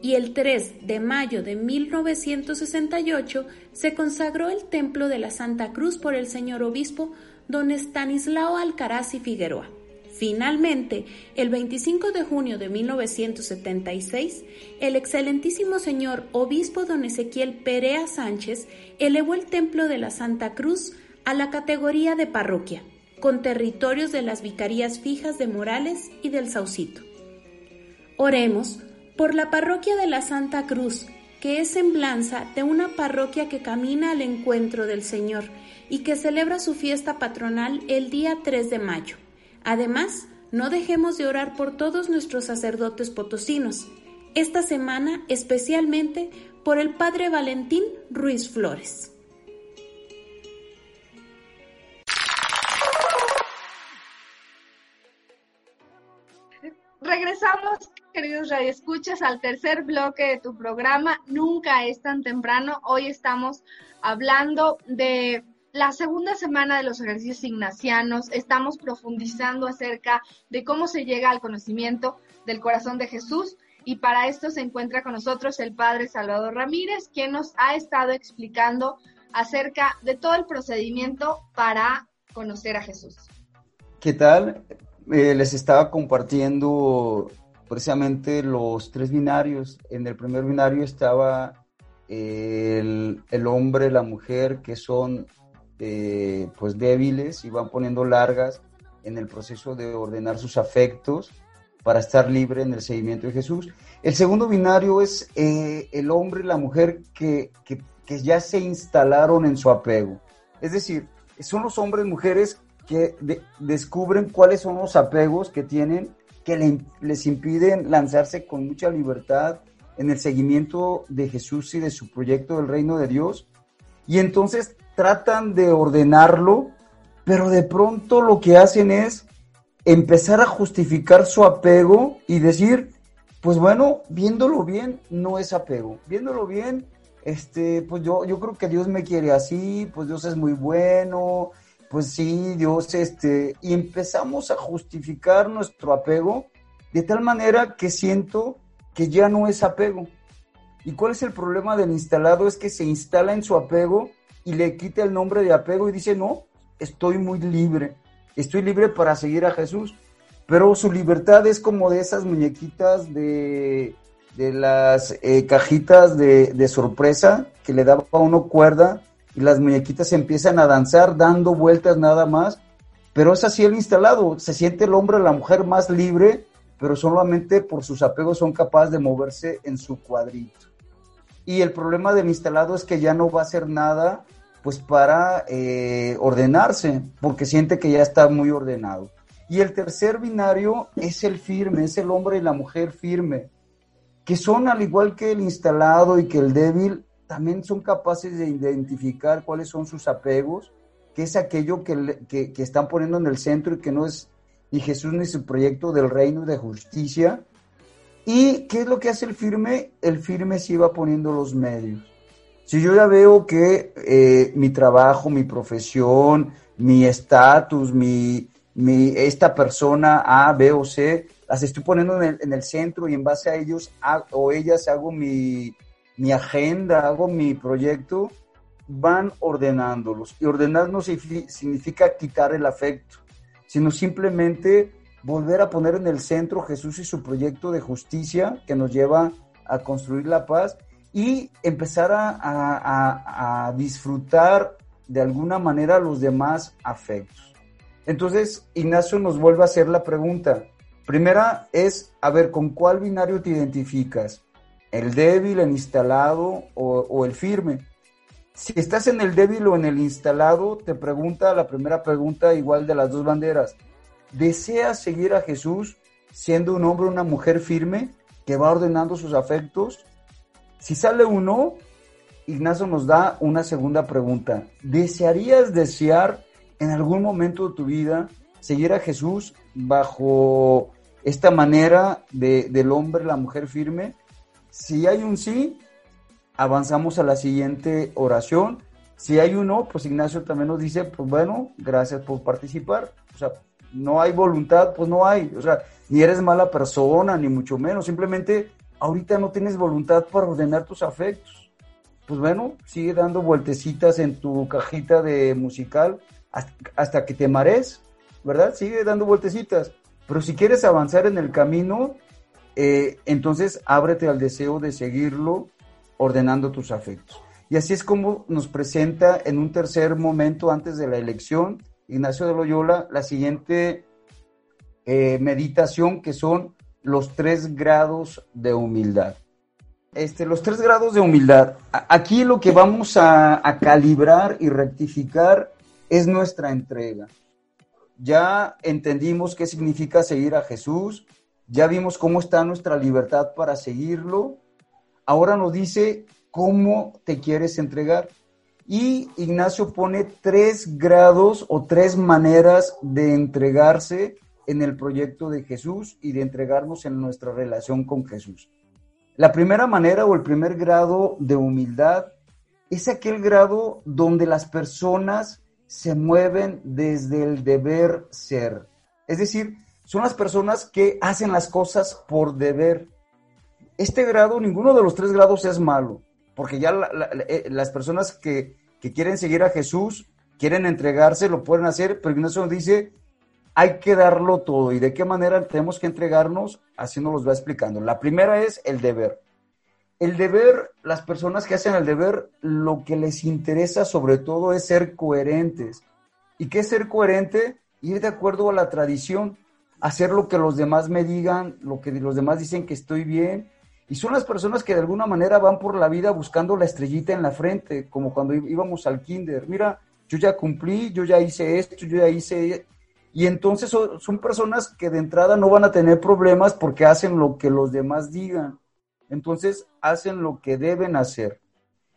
y el 3 de mayo de 1968 se consagró el templo de la Santa Cruz por el señor obispo don Estanislao Alcaraz y Figueroa. Finalmente, el 25 de junio de 1976, el excelentísimo señor obispo don Ezequiel Perea Sánchez elevó el templo de la Santa Cruz a la categoría de parroquia, con territorios de las vicarías fijas de Morales y del Saucito. Oremos por la parroquia de la Santa Cruz, que es semblanza de una parroquia que camina al encuentro del Señor y que celebra su fiesta patronal el día 3 de mayo. Además, no dejemos de orar por todos nuestros sacerdotes potosinos, esta semana especialmente por el Padre Valentín Ruiz Flores. Regresamos, queridos radioescuchas, al tercer bloque de tu programa. Nunca es tan temprano. Hoy estamos hablando de la segunda semana de los ejercicios ignacianos. Estamos profundizando acerca de cómo se llega al conocimiento del corazón de Jesús. Y para esto se encuentra con nosotros el Padre Salvador Ramírez, quien nos ha estado explicando acerca de todo el procedimiento para conocer a Jesús. ¿Qué tal? Eh, les estaba compartiendo precisamente los tres binarios. En el primer binario estaba el, el hombre, la mujer, que son eh, pues débiles y van poniendo largas en el proceso de ordenar sus afectos para estar libre en el seguimiento de Jesús. El segundo binario es eh, el hombre y la mujer que, que, ya se instalaron en su apego. Es decir, son los hombres y mujeres que de- descubren cuáles son los apegos que tienen que le- les impiden lanzarse con mucha libertad en el seguimiento de Jesús y de su proyecto del reino de Dios. Y entonces tratan de ordenarlo, pero de pronto lo que hacen es empezar a justificar su apego y decir, pues bueno, viéndolo bien, no es apego. Viéndolo bien, este, pues yo, yo creo que Dios me quiere así, pues Dios es muy bueno, pues sí, Dios, este, y empezamos a justificar nuestro apego de tal manera que siento que ya no es apego. ¿Y cuál es el problema del instalado? Es que se instala en su apego y le quita el nombre de apego y dice, no, estoy muy libre, estoy libre para seguir a Jesús. Pero su libertad es como de esas muñequitas de, de las eh, cajitas de, de sorpresa que le daba a uno cuerda y las muñequitas empiezan a danzar dando vueltas nada más. Pero es así el instalado, se siente el hombre la mujer más libre, pero solamente por sus apegos son capaces de moverse en su cuadrito. Y el problema del instalado es que ya no va a hacer nada pues para eh, ordenarse, porque siente que ya está muy ordenado. Y el tercer binario es el firme, es el hombre y la mujer firme, que son al igual que el instalado y que el débil, también son capaces de identificar cuáles son sus apegos, que es aquello que, que, están poniendo en el centro y que no es ni Jesús ni su proyecto del reino de justicia. ¿Y qué es lo que hace el firme? El firme se iba poniendo los medios. Si yo ya veo que eh, mi trabajo, mi profesión, mi estatus, mi, esta persona A, B o C, las estoy poniendo en el, en el centro y en base a ellos o ellas hago mi, mi agenda, hago mi proyecto, van ordenándolos. Y ordenar no signifi- significa quitar el afecto, sino simplemente volver a poner en el centro Jesús y su proyecto de justicia que nos lleva a construir la paz y empezar a, a- a- disfrutar de alguna manera los demás afectos. Entonces, Ignacio nos vuelve a hacer la pregunta. Primera es, a ver, ¿con cuál binario te identificas? ¿El débil, el instalado o, o el firme? Si estás en el débil o en el instalado, te pregunta la primera pregunta igual de las dos banderas. ¿Deseas seguir a Jesús siendo un hombre o una mujer firme que va ordenando sus afectos? Si sale uno, Ignacio nos da una segunda pregunta. ¿Desearías desear en algún momento de tu vida seguir a Jesús bajo esta manera de, del hombre, la mujer firme. Si hay un sí, avanzamos a la siguiente oración. Si hay un no, pues Ignacio también nos dice, pues bueno, gracias por participar. O sea, no hay voluntad, pues no hay. O sea, ni eres mala persona, ni mucho menos. Simplemente ahorita no tienes voluntad para ordenar tus afectos. Pues bueno, sigue dando vueltecitas en tu cajita de musical hasta, que te mares, ¿verdad? Sigue dando vueltecitas. Pero si quieres avanzar en el camino, eh, entonces ábrete al deseo de seguirlo ordenando tus afectos. Y así es como nos presenta en un tercer momento antes de la elección Ignacio de Loyola la siguiente eh, meditación que son los tres grados de humildad. Este, los tres grados de humildad. Aquí lo que vamos a, a calibrar y rectificar es nuestra entrega. Ya entendimos qué significa seguir a Jesús, ya vimos cómo está nuestra libertad para seguirlo. Ahora nos dice cómo te quieres entregar. Y Ignacio pone tres grados o tres maneras de entregarse en el proyecto de Jesús y de entregarnos en nuestra relación con Jesús. La primera manera o el primer grado de humildad es aquel grado donde las personas se mueven desde el deber ser. Es decir, son las personas que hacen las cosas por deber. Este grado, ninguno de los tres grados es malo, porque ya eh, las personas que, que quieren seguir a Jesús, quieren entregarse, lo pueden hacer, pero Ignacio nos dice, hay que darlo todo. ¿Y de qué manera tenemos que entregarnos? Así nos los va explicando. La primera es el deber. El deber, las personas que hacen el deber, lo que les interesa sobre todo es ser coherentes. ¿Y qué es ser coherente? Ir de acuerdo a la tradición, hacer lo que los demás me digan, lo que los demás dicen que estoy bien. Y son las personas que de alguna manera van por la vida buscando la estrellita en la frente, como cuando íbamos al kinder. Mira, yo ya cumplí, yo ya hice esto, yo ya hice... Y entonces son, son personas que de entrada no van a tener problemas porque hacen lo que los demás digan. Entonces hacen lo que deben hacer.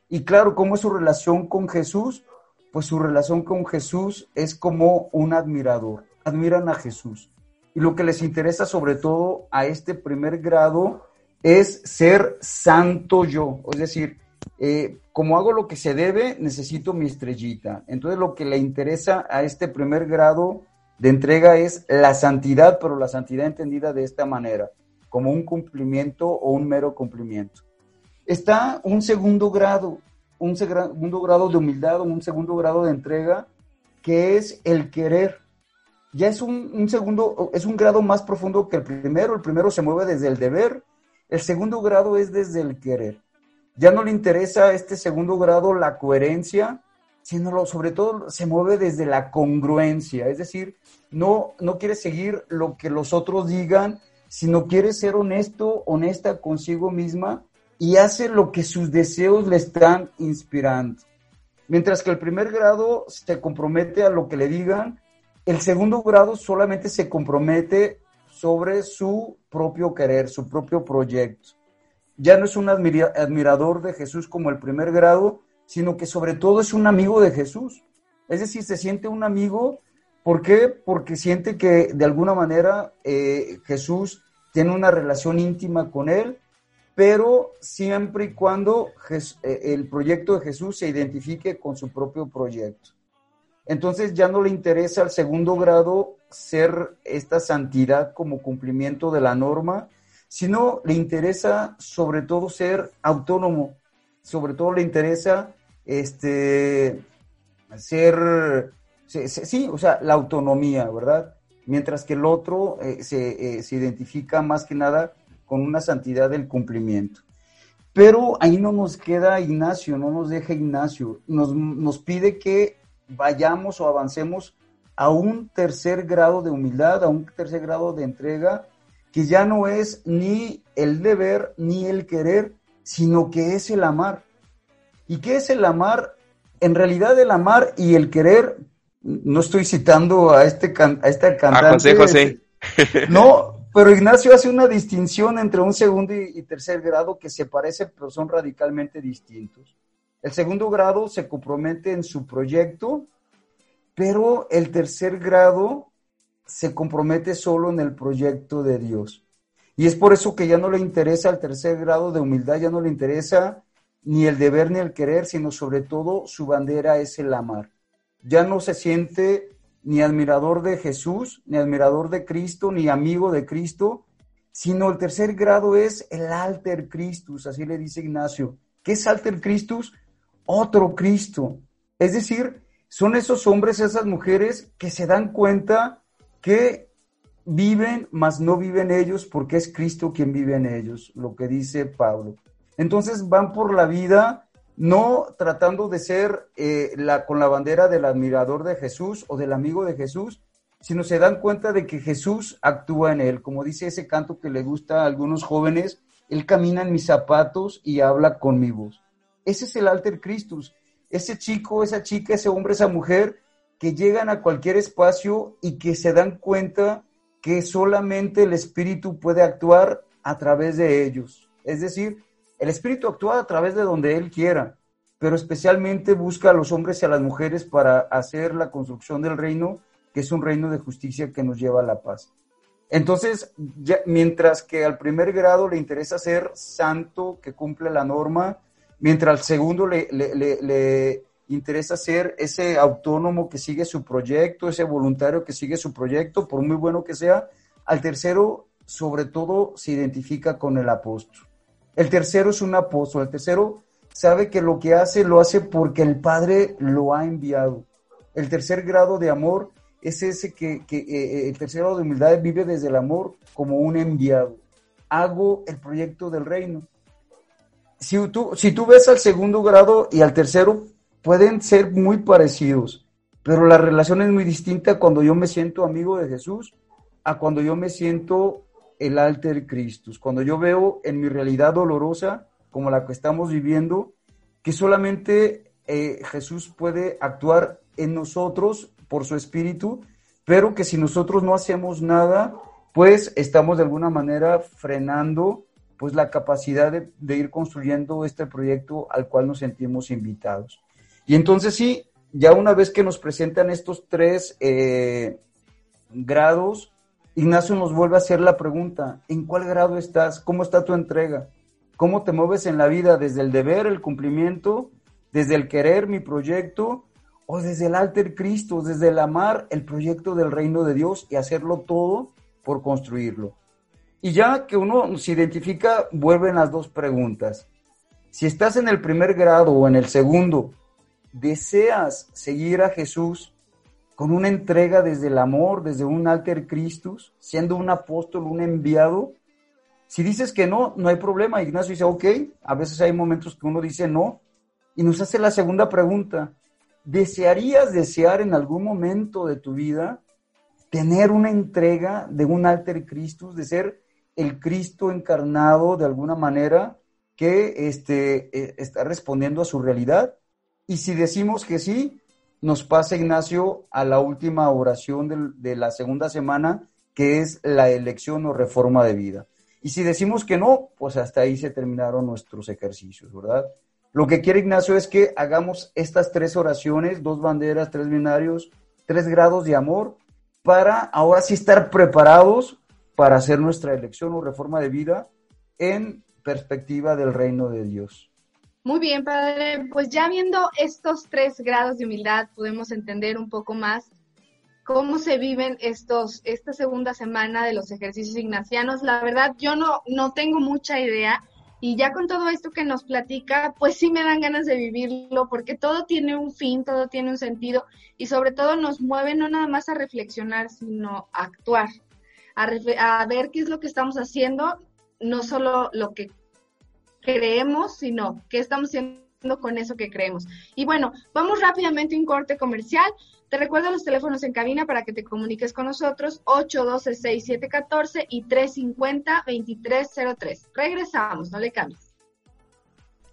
Y claro, ¿cómo es su relación con Jesús? Pues su relación con Jesús es como un admirador. Admiran a Jesús. Y lo que les interesa sobre todo a este primer grado es ser santo yo. Es decir, eh, como hago lo que se debe, necesito mi estrellita. Entonces lo que le interesa a este primer grado de entrega es la santidad, pero la santidad entendida de esta manera, como un cumplimiento o un mero cumplimiento. Está un segundo grado, un segundo grado de humildad o un segundo grado de entrega, que es el querer. Ya es un, un segundo, es un grado más profundo que el primero. El primero se mueve desde el deber, el segundo grado es desde el querer. Ya no le interesa a este segundo grado la coherencia, sino sobre todo se mueve desde la congruencia, es decir, no, no quiere seguir lo que los otros digan, sino quiere ser honesto, honesta consigo misma y hace lo que sus deseos le están inspirando. Mientras que el primer grado se compromete a lo que le digan, el segundo grado solamente se compromete sobre su propio querer, su propio proyecto. Ya no es un admira- admirador de Jesús como el primer grado, sino que sobre todo es un amigo de Jesús. Es decir, se siente un amigo, ¿por qué? Porque siente que de alguna manera eh, Jesús tiene una relación íntima con él, pero siempre y cuando eh, el proyecto de Jesús se identifique con su propio proyecto. Entonces ya no le interesa al segundo grado ser esta santidad como cumplimiento de la norma, sino le interesa sobre todo ser autónomo, sobre todo le interesa este ser, se- se- sí, o sea, la autonomía, ¿verdad? Mientras que el otro eh, se, eh, se identifica más que nada con una santidad del cumplimiento. Pero ahí no nos queda Ignacio, no nos deja Ignacio, nos, nos pide que vayamos o avancemos a un tercer grado de humildad, a un tercer grado de entrega, que ya no es ni el deber ni el querer, sino que es el amar. ¿Y qué es el amar? En realidad el amar y el querer, no estoy citando a este can- a esta cantante. A José José. No, pero Ignacio hace una distinción entre un segundo y, tercer grado que se parecen, pero son radicalmente distintos. El segundo grado se compromete en su proyecto, pero el tercer grado se compromete solo en el proyecto de Dios. Y es por eso que ya no le interesa el tercer grado de humildad, ya no le interesa ni el deber ni el querer, sino sobre todo su bandera es el amar. Ya no se siente ni admirador de Jesús, ni admirador de Cristo, ni amigo de Cristo, sino el tercer grado es el alter Christus, así le dice Ignacio. ¿Qué es alter Christus? Otro Cristo. Es decir, son esos hombres, esas mujeres que se dan cuenta que viven, mas no viven ellos porque es Cristo quien vive en ellos, lo que dice Pablo. Entonces van por la vida no tratando de ser eh, la, con la bandera del admirador de Jesús o del amigo de Jesús, sino se dan cuenta de que Jesús actúa en él. Como dice ese canto que le gusta a algunos jóvenes, Él camina en mis zapatos y habla con mi voz. Ese es el alter Christus. Ese chico, esa chica, ese hombre, esa mujer que llegan a cualquier espacio y que se dan cuenta que solamente el Espíritu puede actuar a través de ellos. Es decir, el Espíritu actúa a través de donde Él quiera, pero especialmente busca a los hombres y a las mujeres para hacer la construcción del reino, que es un reino de justicia que nos lleva a la paz. Entonces, mientras que al primer grado le interesa ser santo, que cumple la norma, mientras al segundo le, le interesa ser ese autónomo que sigue su proyecto, ese voluntario que sigue su proyecto, por muy bueno que sea, al tercero, sobre todo, se identifica con el apóstol. El tercero es un apóstol. El tercero sabe que lo que hace lo hace porque el Padre lo ha enviado. El tercer grado de amor es ese que, eh, eh, el tercer grado de humildad vive desde el amor como un enviado. Hago el proyecto del reino. Si tú, si tú ves al segundo grado y al tercero, pueden ser muy parecidos, pero la relación es muy distinta cuando yo me siento amigo de Jesús a cuando yo me siento el alter Christus, cuando yo veo en mi realidad dolorosa, como la que estamos viviendo, que solamente eh, Jesús puede actuar en nosotros por su espíritu, pero que si nosotros no hacemos nada, pues estamos de alguna manera frenando pues la capacidad de, ir construyendo este proyecto al cual nos sentimos invitados. Y entonces sí, ya una vez que nos presentan estos tres eh, grados, Ignacio nos vuelve a hacer la pregunta, ¿en cuál grado estás? ¿Cómo está tu entrega? ¿Cómo te mueves en la vida desde el deber, el cumplimiento, desde el querer mi proyecto o desde el alter Cristo, desde el amar el proyecto del reino de Dios y hacerlo todo por construirlo? Y ya que uno se identifica, vuelven las dos preguntas. Si estás en el primer grado o en el segundo, ¿deseas seguir a Jesús con una entrega desde el amor, desde un alter Christus, siendo un apóstol, un enviado. Si dices que no, no hay problema. Ignacio dice, ok, a veces hay momentos que uno dice no. Y nos hace la segunda pregunta. ¿Desearías desear en algún momento de tu vida tener una entrega de un alter Christus, de ser el Cristo encarnado de alguna manera que este, eh, está respondiendo a su realidad? Y si decimos que sí, nos pasa, Ignacio, a la última oración de, la segunda semana, que es la elección o reforma de vida. Y si decimos que no, pues hasta ahí se terminaron nuestros ejercicios, ¿verdad? Lo que quiere Ignacio es que hagamos estas tres oraciones, dos banderas, tres binarios, tres grados de amor, para ahora sí estar preparados para hacer nuestra elección o reforma de vida en perspectiva del reino de Dios. Muy bien, padre. Pues ya viendo estos tres grados de humildad, podemos entender un poco más cómo se viven estos, esta segunda semana de los ejercicios ignacianos. La verdad, yo no, no tengo mucha idea. Y ya con todo esto que nos platica, pues sí me dan ganas de vivirlo, porque todo tiene un fin, todo tiene un sentido, y sobre todo nos mueve no nada más a reflexionar, sino a actuar, a, a ver qué es lo que estamos haciendo, no solo lo que creemos, sino qué estamos haciendo con eso que creemos. Y bueno, vamos rápidamente a un corte comercial. Te recuerdo los teléfonos en cabina para que te comuniques con nosotros, 812-6714 y 350-2303. Regresamos, no le cambies.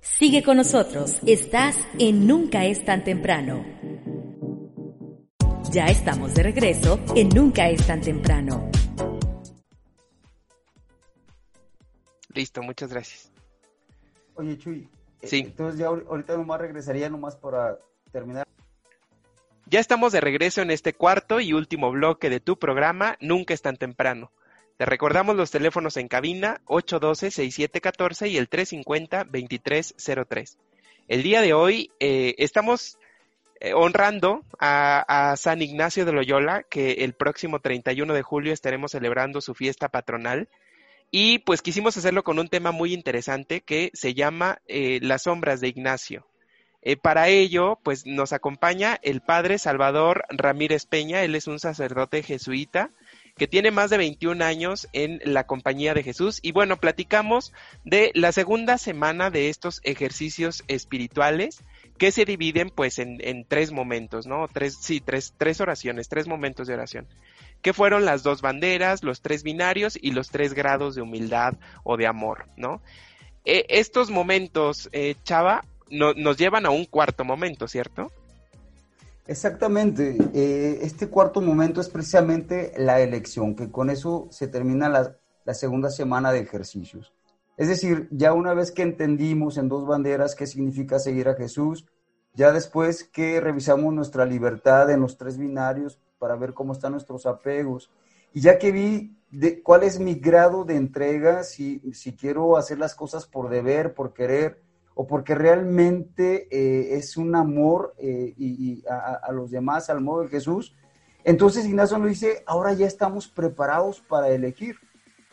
Sigue con nosotros, estás en Nunca es tan temprano. Ya estamos de regreso en Nunca es tan temprano. Listo, muchas gracias. Oye, Chuy. Sí. Entonces ya ahorita nomás regresaría nomás para terminar. Ya estamos de regreso en este cuarto y último bloque de tu programa, Nunca es tan temprano. Te recordamos los teléfonos en cabina 812-6714 y el 350-2303. El día de hoy eh, estamos eh, honrando a, a San Ignacio de Loyola, que el próximo 31 de julio estaremos celebrando su fiesta patronal. Y pues quisimos hacerlo con un tema muy interesante que se llama eh, Las sombras de Ignacio. Eh, para ello, pues nos acompaña el padre Salvador Ramírez Peña, él es un sacerdote jesuita que tiene más de 21 años en la compañía de Jesús. Y bueno, platicamos de la segunda semana de estos ejercicios espirituales que se dividen pues en, en tres momentos, ¿no? Tres, sí, tres, tres oraciones, tres momentos de oración que fueron las dos banderas, los tres binarios y los tres grados de humildad o de amor, ¿no? Eh, estos momentos, eh, Chava, no, nos llevan a un cuarto momento, ¿cierto? Exactamente. Eh, este cuarto momento es precisamente la elección, que con eso se termina la segunda semana de ejercicios. Es decir, ya una vez que entendimos en dos banderas qué significa seguir a Jesús, ya después que revisamos nuestra libertad en los tres binarios para ver cómo están nuestros apegos, y ya que vi de, cuál es mi grado de entrega, si, si quiero hacer las cosas por deber, por querer, o porque realmente eh, es un amor eh, y, a, los demás al modo de Jesús, entonces Ignacio nos dice, ahora ya estamos preparados para elegir.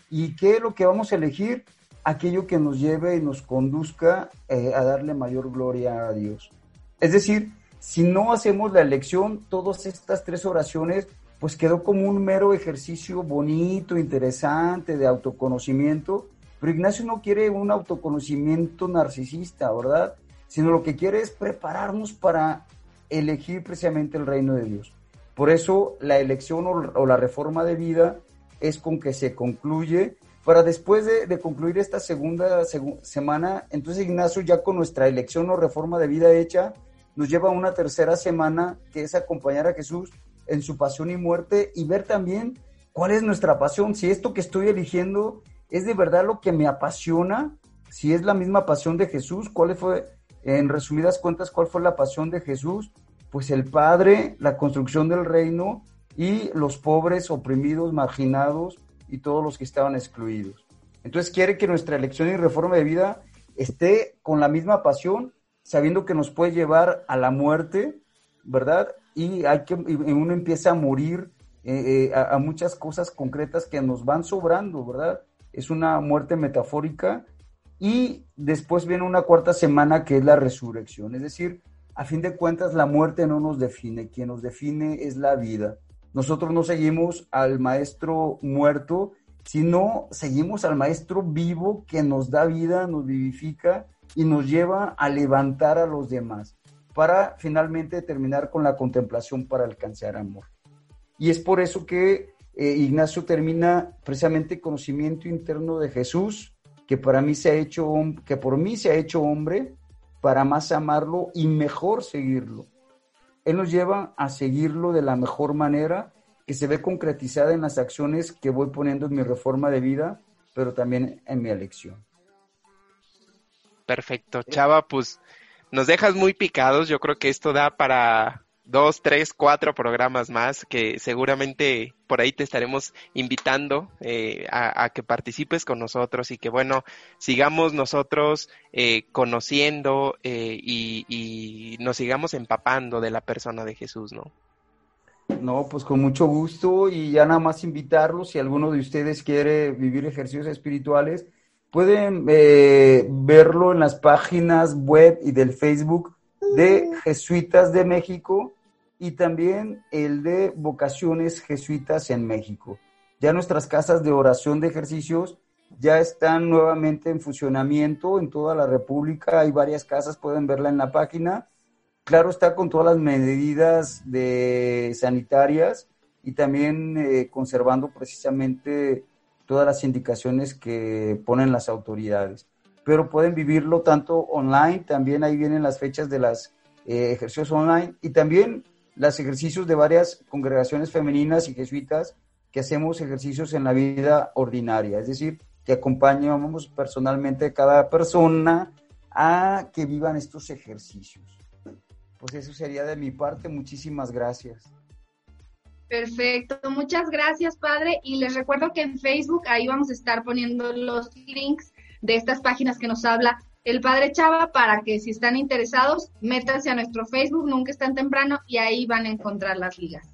¿Y qué es lo que vamos a elegir? Aquello que nos lleve y nos conduzca eh, a darle mayor gloria a Dios. Es decir, si no hacemos la elección, todas estas tres oraciones, pues quedó como un mero ejercicio bonito, interesante, de autoconocimiento, pero Ignacio no quiere un autoconocimiento narcisista, ¿verdad? Sino lo que quiere es prepararnos para elegir precisamente el reino de Dios. Por eso la elección o, la reforma de vida es con que se concluye para después de, concluir esta segunda seg semana, entonces Ignacio ya con nuestra elección o reforma de vida hecha, nos lleva a una tercera semana que es acompañar a Jesús en su pasión y muerte y ver también cuál es nuestra pasión, si esto que estoy eligiendo es de verdad lo que me apasiona, si es la misma pasión de Jesús, cuál fue, en resumidas cuentas, cuál fue la pasión de Jesús, pues el Padre, la construcción del reino y los pobres, oprimidos, marginados y todos los que estaban excluidos. Entonces quiere que nuestra elección y reforma de vida esté con la misma pasión sabiendo que nos puede llevar a la muerte, ¿verdad? Y hay que, y uno empieza a morir eh, eh, a, a, muchas cosas concretas que nos van sobrando, ¿verdad? Es una muerte metafórica y después viene una cuarta semana que es la resurrección, es decir, a fin de cuentas la muerte no nos define, quien nos define es la vida. Nosotros no seguimos al maestro muerto, sino seguimos al maestro vivo que nos da vida, nos vivifica y nos lleva a levantar a los demás para finalmente terminar con la contemplación para alcanzar amor. Y es por eso que eh, Ignacio termina precisamente conocimiento interno de Jesús, que para mí se ha hecho que por mí se ha hecho hombre para más amarlo y mejor seguirlo. Él nos lleva a seguirlo de la mejor manera que se ve concretizada en las acciones que voy poniendo en mi reforma de vida, pero también en mi elección. Perfecto, Chava, pues nos dejas muy picados. Yo creo que esto da para dos, tres, cuatro programas más que seguramente por ahí te estaremos invitando eh, a, a, que participes con nosotros y que bueno, sigamos nosotros eh, conociendo eh, y, y, nos sigamos empapando de la persona de Jesús, ¿no? No, pues con mucho gusto y ya nada más invitarlos, si alguno de ustedes quiere vivir ejercicios espirituales, Pueden eh, verlo en las páginas web y del Facebook de Jesuitas de México y también el de Vocaciones Jesuitas en México. Ya nuestras casas de oración de ejercicios ya están nuevamente en funcionamiento en toda la República. Hay varias casas, pueden verla en la página. Claro, está con todas las medidas de sanitarias y también eh, conservando precisamente todas las indicaciones que ponen las autoridades. Pero pueden vivirlo tanto online, también ahí vienen las fechas de los eh, ejercicios online y también los ejercicios de varias congregaciones femeninas y jesuitas que hacemos ejercicios en la vida ordinaria, es decir, que acompañamos personalmente a cada persona a que vivan estos ejercicios. pues eso sería de mi parte. Muchísimas gracias. Perfecto, muchas gracias, padre. Y les recuerdo que en Facebook ahí vamos a estar poniendo los links de estas páginas que nos habla el padre Chava para que si están interesados, métanse a nuestro Facebook, nunca es tan temprano, y ahí van a encontrar las ligas.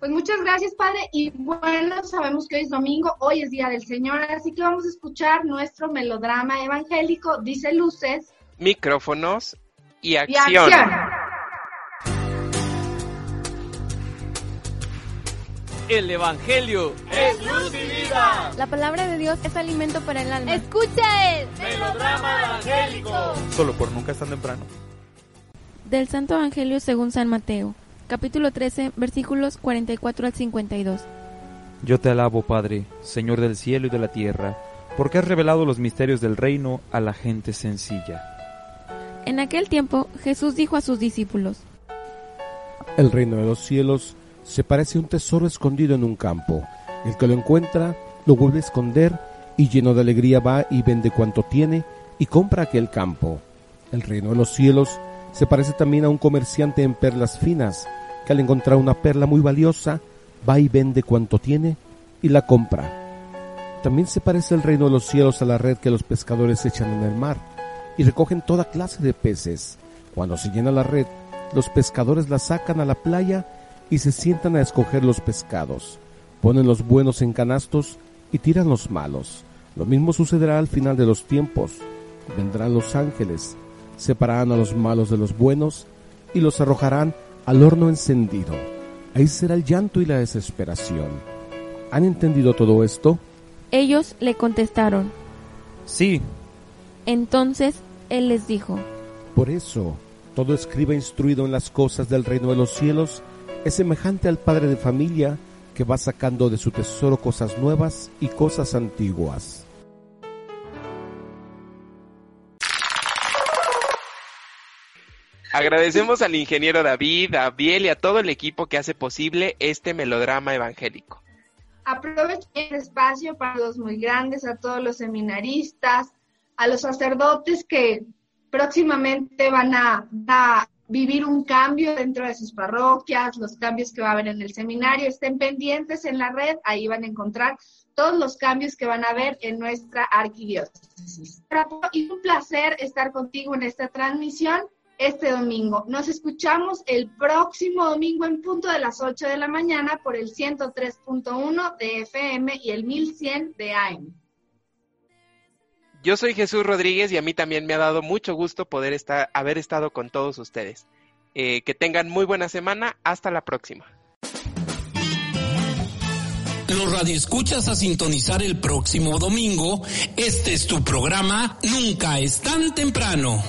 Pues muchas gracias, padre. Y bueno, sabemos que hoy es domingo, hoy es Día del Señor, así que vamos a escuchar nuestro melodrama evangélico, dice luces Micrófonos y y acción. El Evangelio es luz y vida. La palabra de Dios es alimento para el alma. Escucha el Melodrama evangélico. Solo por nunca es tan temprano. Del Santo Evangelio según San Mateo, capítulo 13, versículos 44 al 52. Yo te alabo, Padre, Señor del cielo y de la tierra, porque has revelado los misterios del reino a la gente sencilla. En aquel tiempo Jesús dijo a sus discípulos, El reino de los cielos se parece a un tesoro escondido en un campo. El que lo encuentra lo vuelve a esconder y lleno de alegría va y vende cuanto tiene y compra aquel campo. El reino de los cielos se parece también a un comerciante en perlas finas, que al encontrar una perla muy valiosa va y vende cuanto tiene y la compra. También se parece el reino de los cielos a la red que los pescadores echan en el mar y recogen toda clase de peces. Cuando se llena la red, los pescadores la sacan a la playa y se sientan a escoger los pescados. Ponen los buenos en canastos y tiran los malos. Lo mismo sucederá al final de los tiempos. Vendrán los ángeles, separarán a los malos de los buenos y los arrojarán al horno encendido. Ahí será el llanto y la desesperación. ¿Han entendido todo esto? ellos le contestaron. Sí, Entonces él les dijo, Por eso, todo escriba instruido en las cosas del reino de los cielos es semejante al padre de familia que va sacando de su tesoro cosas nuevas y cosas antiguas. Agradecemos al ingeniero David, a Biel y a todo el equipo que hace posible este melodrama evangélico. Aprovecho el espacio para los muy grandes, a todos los seminaristas, a los sacerdotes que próximamente van a, a vivir un cambio dentro de sus parroquias, los cambios que va a haber en el seminario. Estén pendientes en la red, ahí van a encontrar todos los cambios que van a haber en nuestra arquidiócesis. Y un placer estar contigo en esta transmisión este domingo. Nos escuchamos el próximo domingo en punto de las 8 de la mañana por el 103.1 de FM y el 1100 de AM. Yo soy Jesús Rodríguez y a mí también me ha dado mucho gusto poder estar, haber estado con todos ustedes. Eh, que tengan muy buena semana. Hasta la próxima. Los radioescuchas a sintonizar el próximo domingo. Este es tu programa Nunca es tan temprano.